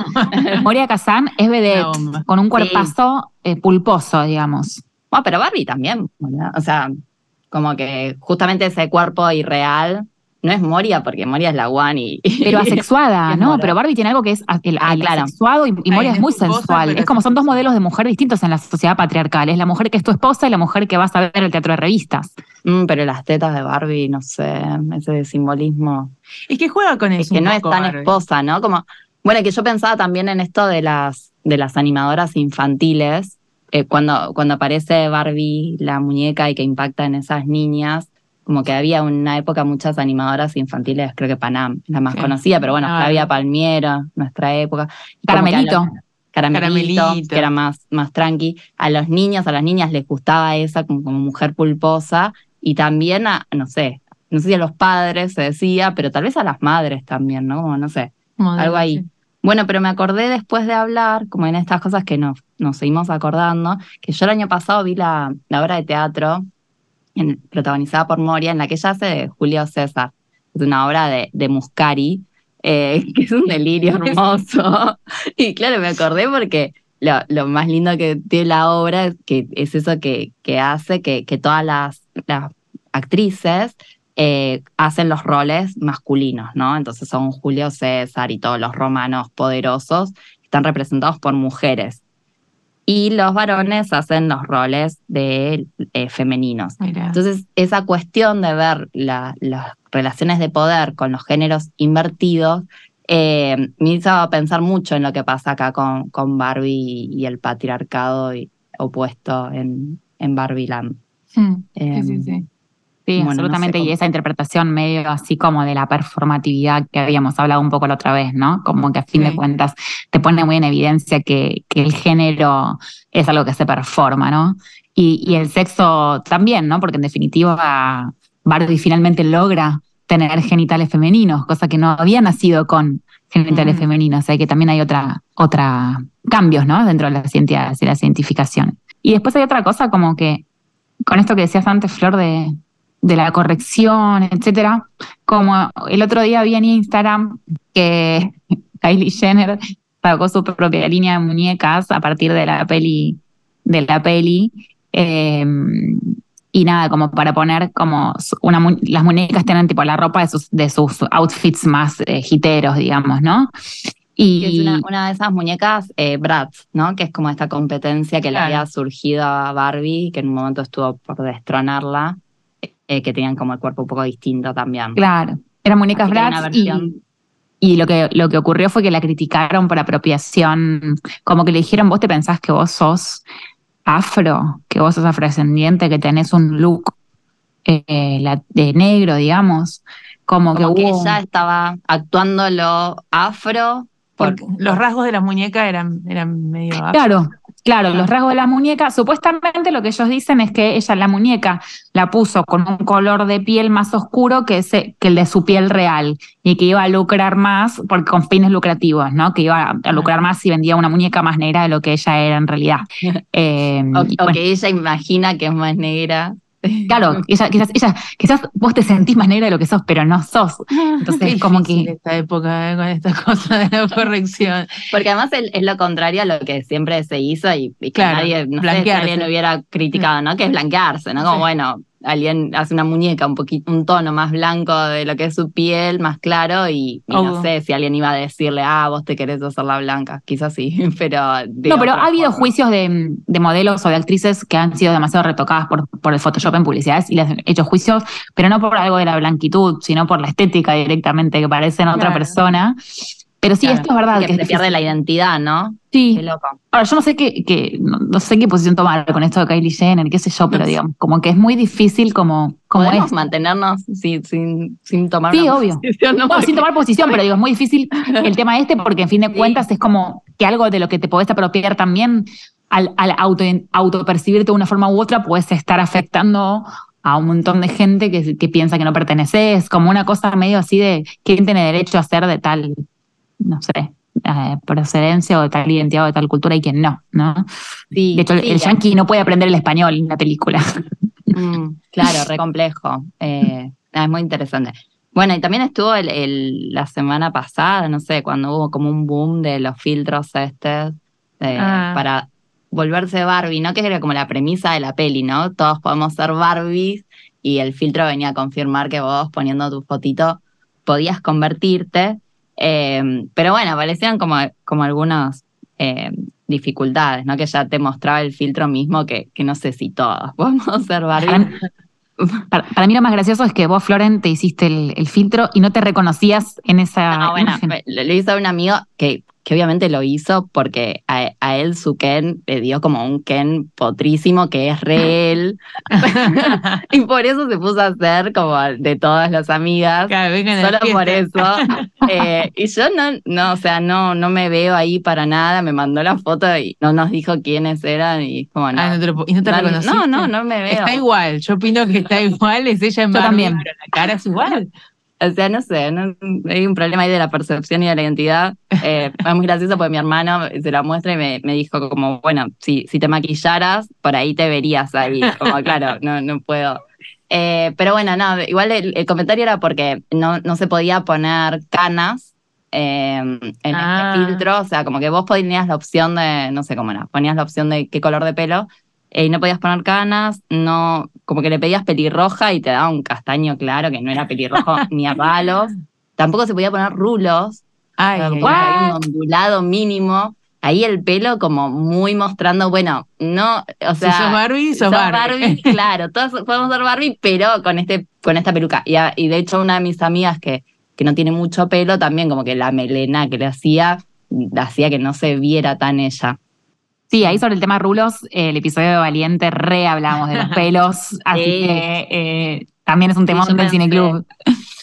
Moria [LAUGHS] Kazan es vedette, con un cuerpazo eh, pulposo, digamos. Bueno, pero Barbie también, o sea, como que justamente ese cuerpo irreal no es Moria, porque Moria es la one y. [LAUGHS] Pero asexuada, ¿no? Pero Barbie tiene algo que es el, ah, asexuado y, Moria es muy sensual. Es como son dos modelos de mujer distintos en la sociedad patriarcal. Es la mujer que es tu esposa y la mujer que vas a ver en el teatro de revistas. Mm, pero las tetas de Barbie, no sé, ese simbolismo. Es que juega con eso. Es que no es tan esposa, ¿no? Como. Bueno, que yo pensaba también en esto de las, de las animadoras infantiles, eh, cuando, cuando aparece Barbie, la muñeca, y que impacta en esas niñas, como que había una época muchas animadoras infantiles, creo que Panam, la más conocida, pero bueno, había Palmiero, nuestra época. Caramelito. Caramelito, que era más, más tranqui. A los niños, a las niñas les gustaba esa como, mujer pulposa y también a, no sé, no sé si a los padres se decía, pero tal vez a las madres también, ¿no? Como, no sé, algo ahí. Bueno, pero me acordé después de hablar, como en estas cosas que nos, nos seguimos acordando, que yo el año pasado vi la, la obra de teatro protagonizada por Moria, en la que ella hace de Julio César. Es una obra de, de Muscari, eh, [LAUGHS] que es un delirio hermoso. [LAUGHS] y claro, me acordé porque lo, lo, más lindo que tiene la obra es que es eso que, que hace que, que todas las, las actrices eh, hacen los roles masculinos, ¿no? Entonces son Julio César y todos los romanos poderosos, están representados por mujeres. Y los varones hacen los roles de eh, femeninos. Entonces, esa cuestión de ver las relaciones de poder con los géneros invertidos eh, me hizo pensar mucho en lo que pasa acá con, con Barbie y, el patriarcado opuesto en, en Barbie Land. Hmm. sí, sí, sí. Sí, absolutamente. y esa interpretación medio así como de la performatividad que habíamos hablado un poco la otra vez, ¿no? Como que a fin de cuentas te pone muy en evidencia que, que, el género es algo que se performa, ¿no? Y, y, el sexo también, ¿no? Porque en definitiva Barbie finalmente logra tener genitales femeninos, cosa que no había nacido con genitales femeninos. O sea que también hay otra, otra cambios, ¿no? Dentro de la ciencia, de la cientificación. Y después hay otra cosa como que, con esto que decías antes, Flor, de, de la corrección, etcétera, como el otro día vi en Instagram que Kylie Jenner sacó su propia línea de muñecas a partir de la peli, de la peli. Em, y nada, como para poner como una las muñecas tienen tipo la ropa de sus, de sus outfits más eh, hiteros, digamos, ¿no? Y es una, de esas muñecas eh, Bratz, ¿no? Que es como esta competencia que le había surgido a Barbie, que en un momento estuvo por destronarla, eh, que tenían como el cuerpo un poco distinto también. Claro, eran muñecas Bratz y, lo, que, lo que ocurrió fue que la criticaron por apropiación, como que le dijeron, vos te pensás que vos sos afro, que vos sos afrodescendiente, que tenés un look eh, de negro, digamos. Como, que, ella estaba actuando lo afro. Porque los rasgos de la muñeca eran, eran medio afro. Claro, Claro, los rasgos de la muñeca, supuestamente lo que ellos dicen es que ella la muñeca la puso con un color de piel más oscuro que, ese, que el de su piel real y que iba a lucrar más porque con fines lucrativos, ¿no? Que iba a lucrar más si vendía una muñeca más negra de lo que ella era en realidad. [LAUGHS] Eh, o, que ella imagina que es más negra Claro, [LAUGHS] quizás, quizás vos te sentís más negra de lo que sos, pero no sos. [LAUGHS] Entonces, es como que. esta época eh, con esta [LAUGHS] cosa de la corrección. Porque además es, lo contrario a lo que siempre se hizo y, que nadie, no sé, nadie lo hubiera criticado, ¿no? Que es blanquearse, ¿no? Como, bueno, alguien hace una muñeca un poquito, un tono más blanco de lo que es su piel, más claro, y, no sé si alguien iba a decirle, ah, vos te querés hacerla blanca, quizás sí, [LAUGHS] pero... No, pero ha habido juicios de, modelos o de actrices que han sido demasiado retocadas por, por el Photoshop en publicidades y les han hecho juicios, pero no por algo de la blanquitud, sino por la estética directamente, que parecen otra persona. Pero sí, esto es verdad. Que, se pierde la identidad, ¿no? Sí. Qué loco. Ahora, yo no sé qué, no, sé qué posición tomar con esto de Kylie Jenner, qué sé yo, pero digamos, como que es muy difícil como... como Podemos mantenernos sin, sin, sin tomar sí, obvio. posición. No, sin tomar posición, pero digo, es muy difícil el tema este porque en fin de cuentas es como que algo de lo que te podés apropiar también al, al auto, autopercibirte de una forma u otra puedes estar afectando a un montón de gente que, que piensa que no perteneces, como una cosa medio así de quién tiene derecho a ser de tal no sé, eh, procedencia o de tal identidad o de tal cultura y quien no, ¿no? de hecho, el yankee no puede aprender el español en la película. [LAUGHS] Mm, claro, re complejo. Eh, es muy interesante. Bueno, y también estuvo el, la semana pasada, no sé, cuando hubo como un boom de los filtros este ah. para volverse Barbie, ¿no? Que era como la premisa de la peli, ¿no? Todos podemos ser Barbies y el filtro venía a confirmar que vos poniendo tu fotito podías convertirte. Eh, pero bueno, aparecían como, como algunas eh, dificultades, ¿no? Que ya te mostraba el filtro mismo que, que no sé si todos [LAUGHS] podemos observar. Para, mí lo más gracioso es que vos, Floren, te hiciste el, filtro y no te reconocías en esa. No, bueno, le hizo a un amigo que que obviamente lo hizo porque a, él su Ken le dio como un Ken potrísimo que es re él. [LAUGHS] y por eso se puso a hacer como de todas las amigas. solo por eso. Eh, y yo no, no, o sea, no, no me veo ahí para nada. Me mandó la foto y no nos dijo quiénes eran y como no. Ah, no te, y no te No, no, no me veo. Está igual. Yo opino que está igual. Es ella en también. pero la cara es igual. [LAUGHS] O sea, no sé, hay un problema ahí de la percepción y de la identidad. Eh, es muy gracioso porque mi hermano se la muestra y me, me dijo como, bueno, si, si te maquillaras, por ahí te verías ahí. Como, claro, no, no puedo. Eh, pero bueno, no, igual el, comentario era porque no, no se podía poner canas eh, en este ah. filtro. O sea, como que vos ponías la opción de, no sé cómo era, ponías la opción de qué color de pelo y no podías poner canas, no como que le pedías pelirroja y te daba un castaño claro que no era pelirrojo [LAUGHS] ni a palos. Tampoco se podía poner rulos, Ay, como que había un ondulado mínimo. Ahí el pelo como muy mostrando, bueno, no, o Si sea, sos Barbie, sos, sos Barbie. [LAUGHS] claro, todos podemos ser Barbie, pero con este, con esta peluca. Y, a- y de hecho, una de mis amigas que, que no tiene mucho pelo, también como que la melena que le hacía, hacía que no se viera tan ella. Sí, ahí sobre el tema rulos, eh, el episodio de Valiente re hablamos de los [LAUGHS] pelos, así Sí. que eh, también es un tema del cineclub.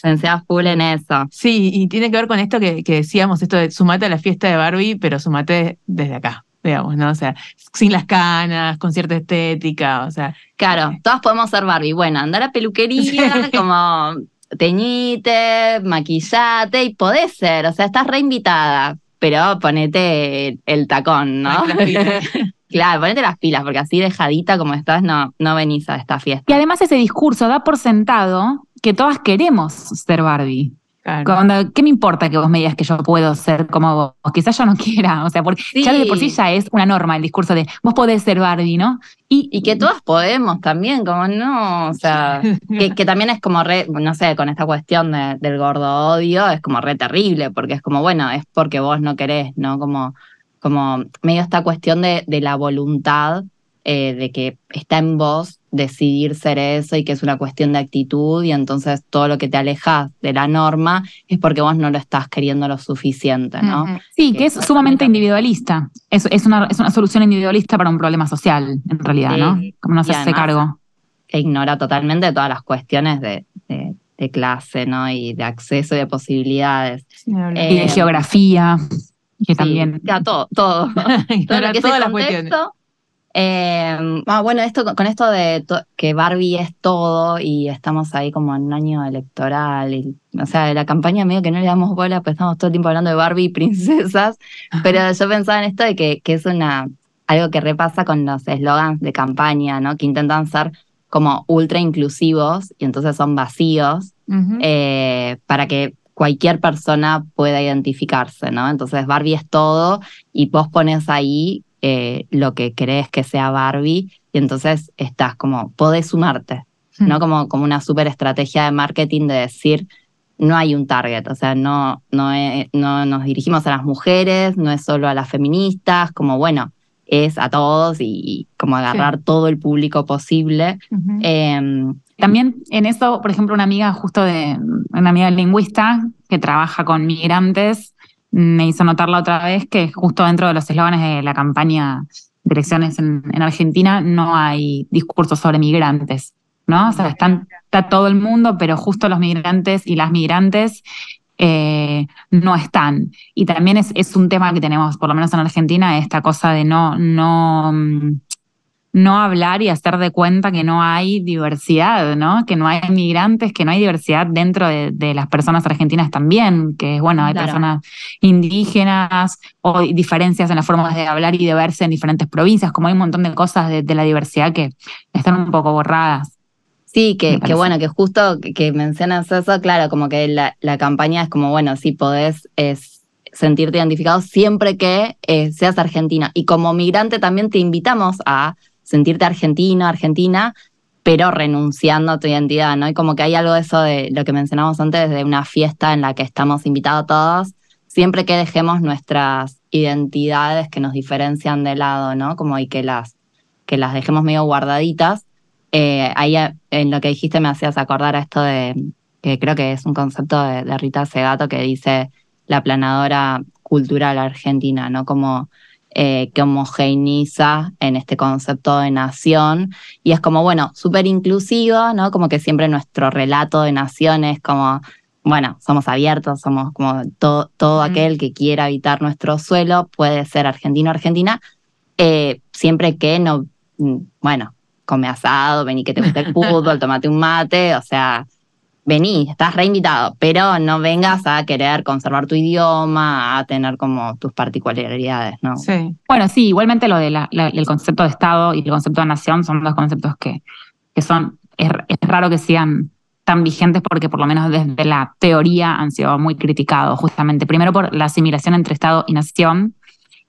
Pensé a full en eso. Sí, y tiene que ver con esto que, que decíamos, esto de sumate a la fiesta de Barbie, pero sumate desde acá, digamos, ¿no? O sea, sin las canas, con cierta estética, o sea, Claro, todas podemos ser Barbie. Bueno, andar a peluquería, [LAUGHS] Sí. como teñite, maquillate, y podés ser, o sea, estás reinvitada, pero ponete el, el tacón, ¿no? [LAUGHS] Claro, ponete las pilas, porque así dejadita como estás, no, no venís a esta fiesta. Y además ese discurso da por sentado que todas queremos ser Barbie. claro. Cuando, ¿Qué me importa que vos me digas que yo puedo ser como vos? Quizás yo no [LAUGHS] quiera, o sea, porque Sí. ya de por sí ya es una norma el discurso de vos podés ser Barbie, ¿no? Y, Y que todas podemos también, como no, o sea, [LAUGHS] que, que también es como re, no sé, con esta cuestión de- del gordo odio, es como re terrible, porque es como, bueno, es porque vos no querés, ¿no? Como, como medio esta cuestión de, de la voluntad, eh, de que está en vos decidir ser eso y que es una cuestión de actitud y entonces todo lo que te alejas de la norma es porque vos no lo estás queriendo lo suficiente, ¿no? Sí, que que es sumamente individualista. Es, es, una, es una solución individualista para un problema social, en realidad, Sí. ¿no? Como no Y se hace además- cargo. que ignora totalmente todas las cuestiones de, de- de clase, ¿no? Y de acceso y de posibilidades. Y de Eh, geografía, que Sí, también. ya todo, todo. [LAUGHS] todo Ignora lo que es el contexto. Eh, ah, bueno, esto con esto de que Barbie es todo y estamos ahí como en un año electoral, y, o sea, de la campaña medio que no le damos bola, pues estamos todo el tiempo hablando de Barbie y [LAUGHS] princesas, pero yo pensaba en esto de que, que es una algo que repasa con los eslogans de campaña, ¿no? Que intentan ser como ultra inclusivos y entonces son vacíos Ujú. eh, para que cualquier persona pueda identificarse, ¿no? Entonces Barbie es todo y vos pones ahí eh, lo que crees que sea Barbie y entonces estás como, podés sumarte, ¿no? Como, como una súper estrategia de marketing de decir, no hay un target, o sea, no, no, es- no nos dirigimos a las mujeres, no es solo a las feministas, como bueno, es a todos y, y como agarrar todo el público posible. Ujú. Em, También en eso, por ejemplo, una amiga justo de, una amiga lingüista que trabaja con migrantes, me hizo notar la otra vez que justo dentro de los eslóganes de la campaña de elecciones en, en Argentina no hay discursos sobre migrantes, ¿no? O sea, está todo el mundo, pero justo los migrantes y las migrantes eh, no están. Y también es, es un tema que tenemos, por lo menos en Argentina, esta cosa de no, no, mm, no hablar y hacer de cuenta que no hay diversidad, ¿no? Que no hay migrantes, que no hay diversidad dentro de, de las personas argentinas también, que bueno, hay Claro. personas indígenas o diferencias en las formas de hablar y de verse en diferentes provincias, como hay un montón de cosas de, de la diversidad que están un poco borradas. Sí, que, bueno, que justo que, mencionas eso, claro, como que la, la campaña es como, bueno, sí podés es, sentirte identificado siempre que eh, seas argentino. Y como migrante también te invitamos a sentirte argentino, argentina, pero renunciando a tu identidad, ¿no? Y como que hay algo de eso de lo que mencionamos antes, de una fiesta en la que estamos invitados todos, siempre que dejemos nuestras identidades que nos diferencian de lado, ¿no? Como y que las, que las dejemos medio guardaditas. Eh, ahí en lo que dijiste me hacías acordar a esto de, que creo que es un concepto de, de Rita Segato que dice la planadora cultural argentina, ¿no? Como eh, que homogeneiza en este concepto de nación y es como, bueno, súper inclusivo, ¿no? Como que siempre nuestro relato de nación es como, bueno, somos abiertos, somos como todo, todo aquel que quiera habitar nuestro suelo puede ser argentino o argentina, eh, siempre que no, mm, bueno, come asado, vení que te guste el [LAUGHS] fútbol, tomate un mate, o sea, vení, estás reinvitado, pero no vengas a querer conservar tu idioma, a tener como tus particularidades, ¿no? Sí. Bueno, sí, igualmente lo del el concepto de Estado y el concepto de nación son dos conceptos que, que son, es, es raro que sigan tan vigentes porque por lo menos desde la teoría han sido muy criticados, justamente, primero por la asimilación entre Estado y nación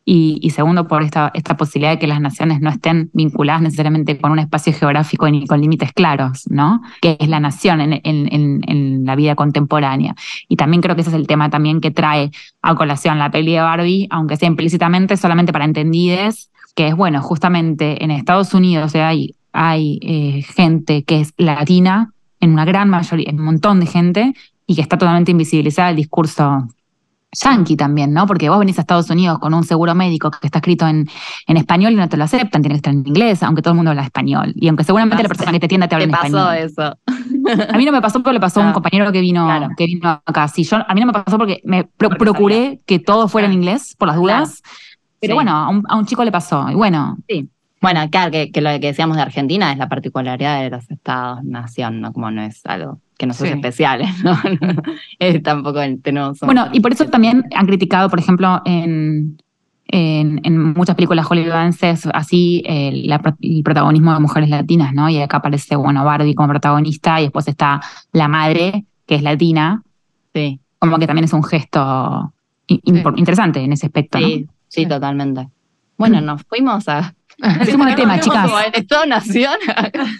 y, segundo por esta, esta posibilidad de que las naciones no estén vinculadas necesariamente con un espacio geográfico ni con límites claros, ¿no? Que es la nación en, la vida contemporánea. Y también creo que ese es el tema también que trae a colación la peli de Barbie, aunque sea implícitamente, solamente para entendides, que es, bueno, justamente en Estados Unidos hay, hay eh, gente que es latina, en una gran mayoría, un montón de gente, y que está totalmente invisibilizada el discurso yankee también, ¿no? Porque vos venís a Estados Unidos con un seguro médico que está escrito en, en español y no te lo aceptan, tiene que estar en inglés, aunque todo el mundo habla español. Y aunque seguramente la persona que te atienda te habla en español. pasó eso? A mí no me pasó, pero le pasó a un compañero que vino, que vino acá. Sí, yo, a mí no me pasó porque me procuré que todo fuera en inglés, por las dudas. Pero bueno, a un, a un, chico le pasó. Y bueno. Sí. Bueno, claro, que, que, lo que decíamos de Argentina es la particularidad de los estados, nación, ¿no? Como no es algo que no son especiales, [LAUGHS] ¿no? es tampoco tenemos. Bueno, y por eso también han criticado, por ejemplo, en, en, muchas películas hollywoodenses, así el, el, protagonismo de mujeres latinas, ¿no? Y acá aparece, bueno, Barbie como protagonista y después está la madre, que es latina. Sí. Como que también es un gesto interesante en ese aspecto, sí, Sí, totalmente. Bueno, nos fuimos a nos fuimos de tema, chicas. Como nación.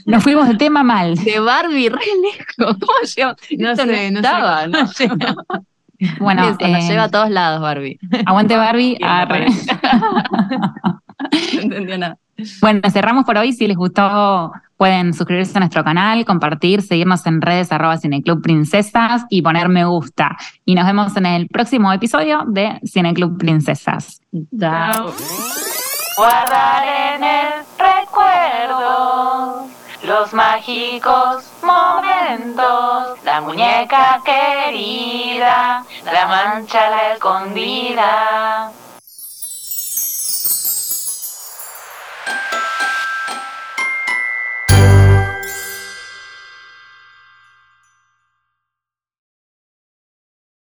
Nos fuimos de tema mal. De Barbie, re lejos. [LAUGHS] ¿Cómo llegó? No sé, no estaba, ¿no? [LAUGHS] Bueno, Eso, nos lleva a todos lados, Barbie. Aguante Barbie. [LAUGHS] no entendió nada. Bueno, cerramos por hoy. Si les gustó, pueden suscribirse a nuestro canal, compartir, seguirnos en redes arroba Cineclub Princesas y poner me gusta. Y nos vemos en el próximo episodio de Cineclub Princesas. Chao guardar en el recuerdo los mágicos momentos, la muñeca querida, la mancha la escondida.